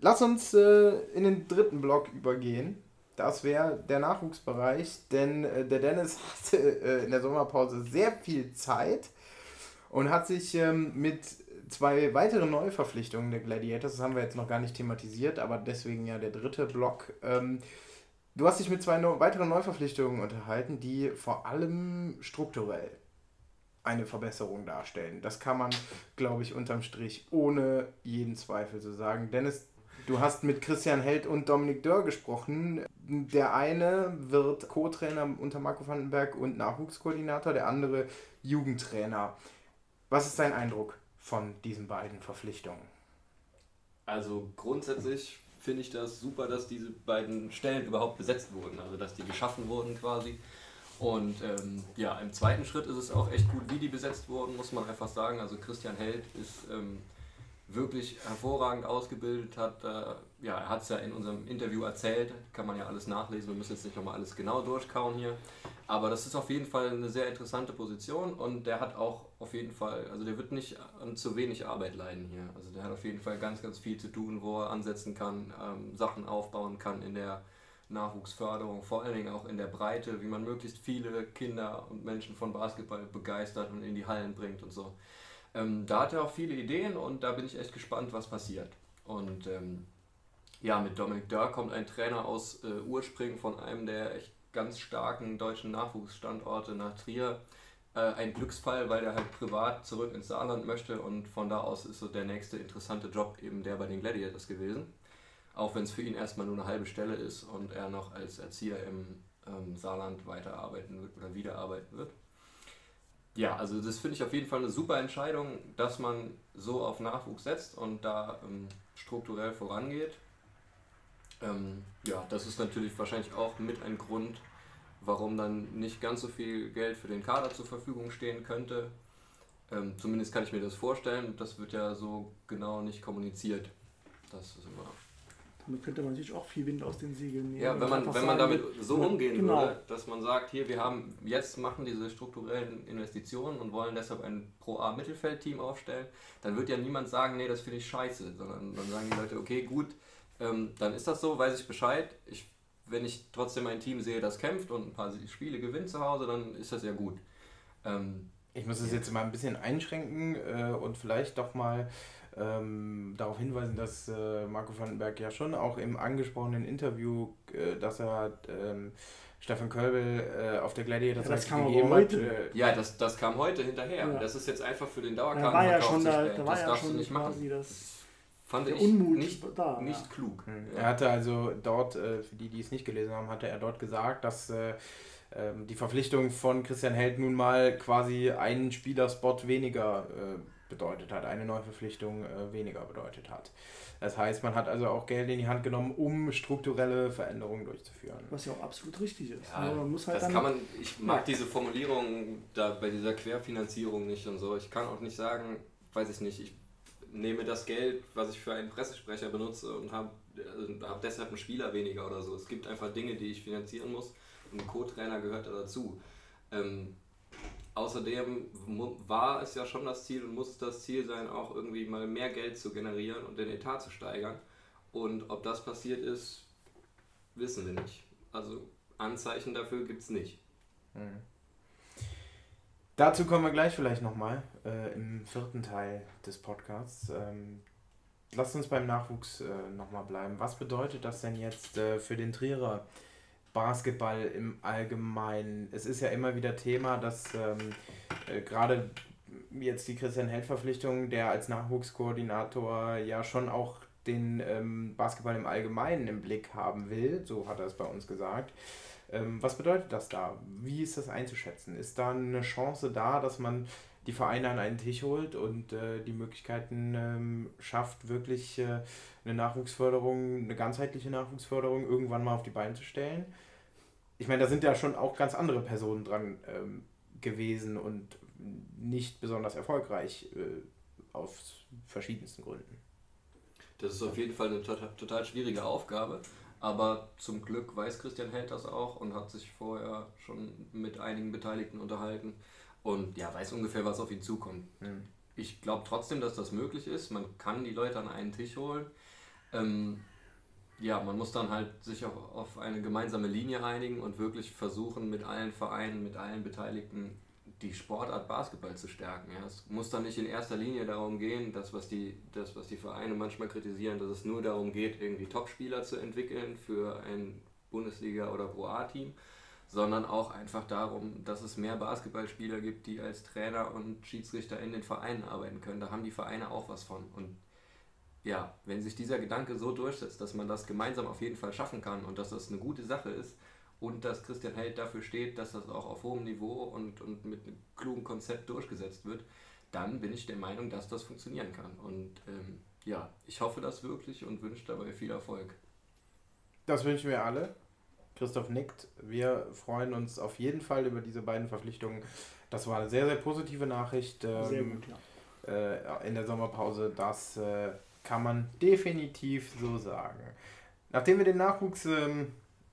lass uns äh, in den dritten Block übergehen. Das wäre der Nachwuchsbereich, denn äh, der Dennis hatte äh, in der Sommerpause sehr viel Zeit und hat sich ähm, mit zwei weiteren Neuverpflichtungen der Gladiators, das haben wir jetzt noch gar nicht thematisiert, aber deswegen ja der dritte Block. Ähm, du hast dich mit zwei no weiteren Neuverpflichtungen unterhalten, die vor allem strukturell eine Verbesserung darstellen. Das kann man, glaube ich, unterm Strich ohne jeden Zweifel so sagen. Dennis, du hast mit Christian Held und Dominik Dörr gesprochen. Der eine wird Co-Trainer unter Marco Vandenberg und Nachwuchskoordinator, der andere Jugendtrainer. Was ist dein Eindruck von diesen beiden Verpflichtungen? Also grundsätzlich finde ich das super, dass diese beiden Stellen überhaupt besetzt wurden, also dass die geschaffen wurden quasi. Und ähm, ja, im zweiten Schritt ist es auch echt gut, wie die besetzt wurden, muss man einfach sagen. Also Christian Held ist ähm, wirklich hervorragend ausgebildet, hat, äh, ja, er hat es ja in unserem Interview erzählt, kann man ja alles nachlesen, wir müssen jetzt nicht nochmal alles genau durchkauen hier. Aber das ist auf jeden Fall eine sehr interessante Position und der hat auch auf jeden Fall, also der wird nicht an zu wenig Arbeit leiden hier. Also der hat auf jeden Fall ganz, ganz viel zu tun, wo er ansetzen kann, ähm, Sachen aufbauen kann in der Nachwuchsförderung, vor allen Dingen auch in der Breite, wie man möglichst viele Kinder und Menschen von Basketball begeistert und in die Hallen bringt und so. Ähm, da hat er auch viele Ideen und da bin ich echt gespannt, was passiert. Und ähm, ja, mit Dominik Dörr kommt ein Trainer aus äh, Urspringen von einem der echt ganz starken deutschen Nachwuchsstandorte nach Trier. Äh, ein Glücksfall, weil er halt privat zurück ins Saarland möchte und von da aus ist so der nächste interessante Job eben der bei den Gladiators gewesen auch wenn es für ihn erstmal nur eine halbe Stelle ist und er noch als Erzieher im ähm, Saarland weiterarbeiten wird oder wiederarbeiten wird. Ja, also das finde ich auf jeden Fall eine super Entscheidung, dass man so auf Nachwuchs setzt und da ähm, strukturell vorangeht. Ähm, ja, das ist natürlich wahrscheinlich auch mit ein Grund, warum dann nicht ganz so viel Geld für den Kader zur Verfügung stehen könnte. Ähm, zumindest kann ich mir das vorstellen. Das wird ja so genau nicht kommuniziert. Das ist immer damit könnte man sich auch viel Wind aus den Segeln nehmen. Ja, wenn man, wenn man damit so umgehen genau. würde, dass man sagt, hier, wir haben jetzt machen diese strukturellen Investitionen und wollen deshalb ein Pro-A-Mittelfeld-Team aufstellen, dann wird ja niemand sagen, nee, das finde ich scheiße, sondern dann sagen die Leute, okay, gut, ähm, dann ist das so, weiß ich Bescheid. Ich, wenn ich trotzdem ein Team sehe, das kämpft und ein paar Spiele gewinnt zu Hause, dann ist das ja gut. Ähm, ich muss es jetzt mal ein bisschen einschränken äh, und vielleicht doch mal ähm, darauf hinweisen, dass äh, Marco Vandenberg ja schon auch im angesprochenen Interview, äh, dass er ähm, Stefan Kölbel äh, auf der Gladiator ja, das kam gegeben heute. Hat, äh, ja, das, das kam heute hinterher. Ja. Das ist jetzt einfach für den Dauerkarten. Da war ja schon, da, da war das ja schon nicht machen. Das fand ich Unmut nicht, da, nicht ja. klug. Mhm. Er hatte also dort, äh, für die, die es nicht gelesen haben, hatte er dort gesagt, dass äh, ähm, die Verpflichtung von Christian Held nun mal quasi einen Spielerspot weniger äh, bedeutet hat, eine Neuverpflichtung äh, weniger bedeutet hat. Das heißt, man hat also auch Geld in die Hand genommen, um strukturelle Veränderungen durchzuführen. Was ja auch absolut richtig ist. Ja, man muss halt das kann man, ich mag diese Formulierung da bei dieser Querfinanzierung nicht und so. Ich kann auch nicht sagen, weiß ich nicht, ich nehme das Geld, was ich für einen Pressesprecher benutze und habe äh, hab deshalb einen Spieler weniger oder so. Es gibt einfach Dinge, die ich finanzieren muss und ein Co-Trainer gehört da dazu. Ähm, Außerdem war es ja schon das Ziel und muss das Ziel sein, auch irgendwie mal mehr Geld zu generieren und den Etat zu steigern. Und ob das passiert ist, wissen wir nicht. Also Anzeichen dafür gibt es nicht. Mhm. Dazu kommen wir gleich vielleicht nochmal äh, im vierten Teil des Podcasts. Ähm, lasst uns beim Nachwuchs äh, nochmal bleiben. Was bedeutet das denn jetzt äh, für den Trierer? Basketball im Allgemeinen. Es ist ja immer wieder Thema, dass ähm, äh, gerade jetzt die Christian Held-Verpflichtung, der als Nachwuchskoordinator ja schon auch den ähm, Basketball im Allgemeinen im Blick haben will, so hat er es bei uns gesagt. Ähm, was bedeutet das da? Wie ist das einzuschätzen? Ist da eine Chance da, dass man die Vereine an einen Tisch holt und äh, die Möglichkeiten ähm, schafft, wirklich äh, eine Nachwuchsförderung, eine ganzheitliche Nachwuchsförderung irgendwann mal auf die Beine zu stellen. Ich meine, da sind ja schon auch ganz andere Personen dran ähm, gewesen und nicht besonders erfolgreich äh, aus verschiedensten Gründen. Das ist auf jeden Fall eine total, total schwierige Aufgabe. Aber zum Glück weiß Christian Held das auch und hat sich vorher schon mit einigen Beteiligten unterhalten und ja, weiß ungefähr, was auf ihn zukommt. Mhm. Ich glaube trotzdem, dass das möglich ist. Man kann die Leute an einen Tisch holen. Ähm, ja, man muss dann halt sich auch auf eine gemeinsame Linie einigen und wirklich versuchen, mit allen Vereinen, mit allen Beteiligten die Sportart Basketball zu stärken. Ja. Es muss dann nicht in erster Linie darum gehen, das was, die, das, was die Vereine manchmal kritisieren, dass es nur darum geht, irgendwie Topspieler zu entwickeln für ein Bundesliga- oder Pro A-Team, sondern auch einfach darum, dass es mehr Basketballspieler gibt, die als Trainer und Schiedsrichter in den Vereinen arbeiten können. Da haben die Vereine auch was von. Und ja, wenn sich dieser Gedanke so durchsetzt, dass man das gemeinsam auf jeden Fall schaffen kann und dass das eine gute Sache ist, und dass Christian Held dafür steht, dass das auch auf hohem Niveau und, und mit einem klugen Konzept durchgesetzt wird, dann bin ich der Meinung, dass das funktionieren kann. Und ähm, ja, ich hoffe das wirklich und wünsche dabei viel Erfolg. Das wünschen wir alle. Christoph nickt. Wir freuen uns auf jeden Fall über diese beiden Verpflichtungen. Das war eine sehr, sehr positive Nachricht. Ähm, sehr gut, ja. Äh, in der Sommerpause. Das äh, kann man definitiv so sagen. Nachdem wir den Nachwuchs ähm,